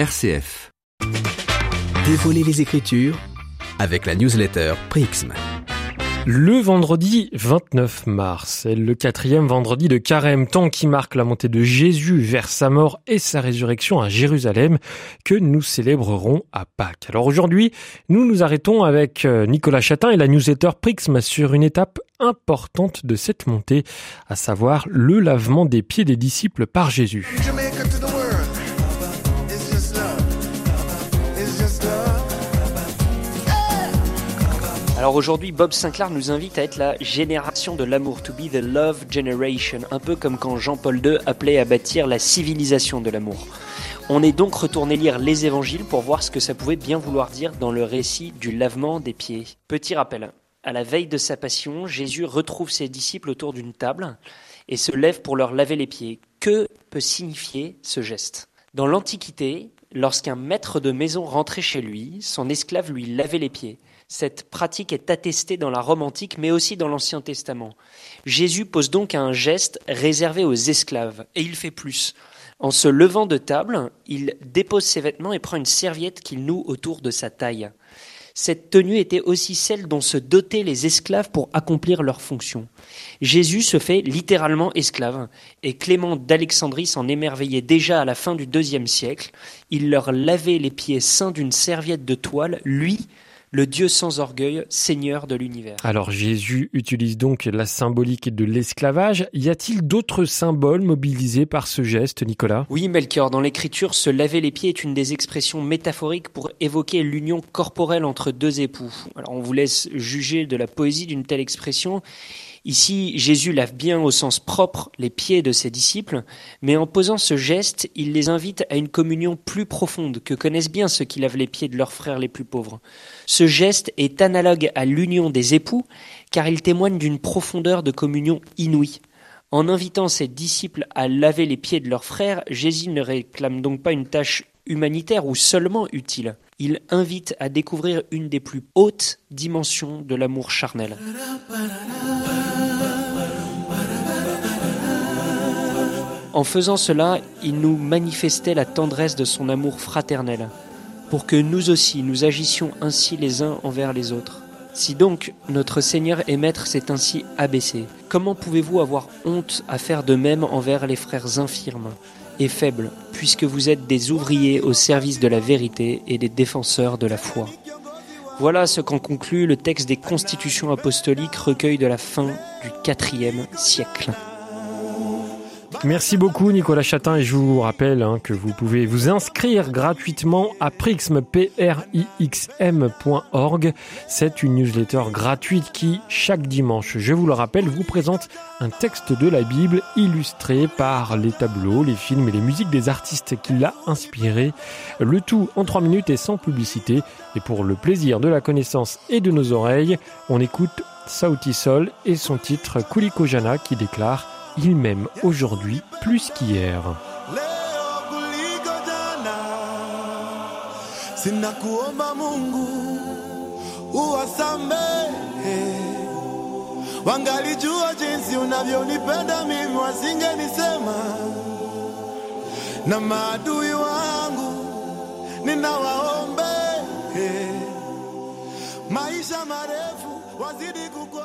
RCF. Dévoiler les Écritures avec la newsletter Prixm. Le vendredi 29 mars est le quatrième vendredi de carême, temps qui marque la montée de Jésus vers sa mort et sa résurrection à Jérusalem que nous célébrerons à Pâques. Alors aujourd'hui, nous nous arrêtons avec euh, Nicolas Chatin et la newsletter Prixm sur une étape importante de cette montée, à savoir le lavement des pieds des disciples par Jésus. Alors aujourd'hui, Bob Sinclair nous invite à être la génération de l'amour, to be the love generation, un peu comme quand Jean-Paul II appelait à bâtir la civilisation de l'amour. On est donc retourné lire les évangiles pour voir ce que ça pouvait bien vouloir dire dans le récit du lavement des pieds. Petit rappel, à la veille de sa passion, Jésus retrouve ses disciples autour d'une table et se lève pour leur laver les pieds. Que peut signifier ce geste? Dans l'Antiquité, lorsqu'un maître de maison rentrait chez lui, son esclave lui lavait les pieds. Cette pratique est attestée dans la Rome antique, mais aussi dans l'Ancien Testament. Jésus pose donc un geste réservé aux esclaves, et il fait plus. En se levant de table, il dépose ses vêtements et prend une serviette qu'il noue autour de sa taille. Cette tenue était aussi celle dont se dotaient les esclaves pour accomplir leurs fonctions. Jésus se fait littéralement esclave, et Clément d'Alexandrie s'en émerveillait déjà à la fin du deuxième siècle. Il leur lavait les pieds sains d'une serviette de toile, lui, le Dieu sans orgueil, Seigneur de l'univers. Alors Jésus utilise donc la symbolique de l'esclavage. Y a-t-il d'autres symboles mobilisés par ce geste, Nicolas? Oui, Melchior, dans l'écriture, se laver les pieds est une des expressions métaphoriques pour évoquer l'union corporelle entre deux époux. Alors on vous laisse juger de la poésie d'une telle expression. Ici, Jésus lave bien au sens propre les pieds de ses disciples, mais en posant ce geste, il les invite à une communion plus profonde que connaissent bien ceux qui lavent les pieds de leurs frères les plus pauvres. Ce geste est analogue à l'union des époux, car il témoigne d'une profondeur de communion inouïe. En invitant ses disciples à laver les pieds de leurs frères, Jésus ne réclame donc pas une tâche humanitaire ou seulement utile. Il invite à découvrir une des plus hautes dimensions de l'amour charnel. En faisant cela, il nous manifestait la tendresse de son amour fraternel, pour que nous aussi nous agissions ainsi les uns envers les autres. Si donc notre Seigneur et Maître s'est ainsi abaissé, comment pouvez-vous avoir honte à faire de même envers les frères infirmes et faibles, puisque vous êtes des ouvriers au service de la vérité et des défenseurs de la foi? Voilà ce qu'en conclut le texte des constitutions apostoliques recueil de la fin du IVe siècle. Merci beaucoup Nicolas Chatin et je vous rappelle hein, que vous pouvez vous inscrire gratuitement à prixm.org. C'est une newsletter gratuite qui, chaque dimanche, je vous le rappelle, vous présente un texte de la Bible illustré par les tableaux, les films et les musiques des artistes qui l'a inspiré. Le tout en trois minutes et sans publicité. Et pour le plaisir de la connaissance et de nos oreilles, on écoute Sauti Sol et son titre Kuliko Jana qui déclare il m'aime aujourd'hui plus qu'hier. Wangalijua jinsi unavyonipenda mimi, wasingenisema. Na maadui wangu ninawaombe maisha marefu, wazidi kukona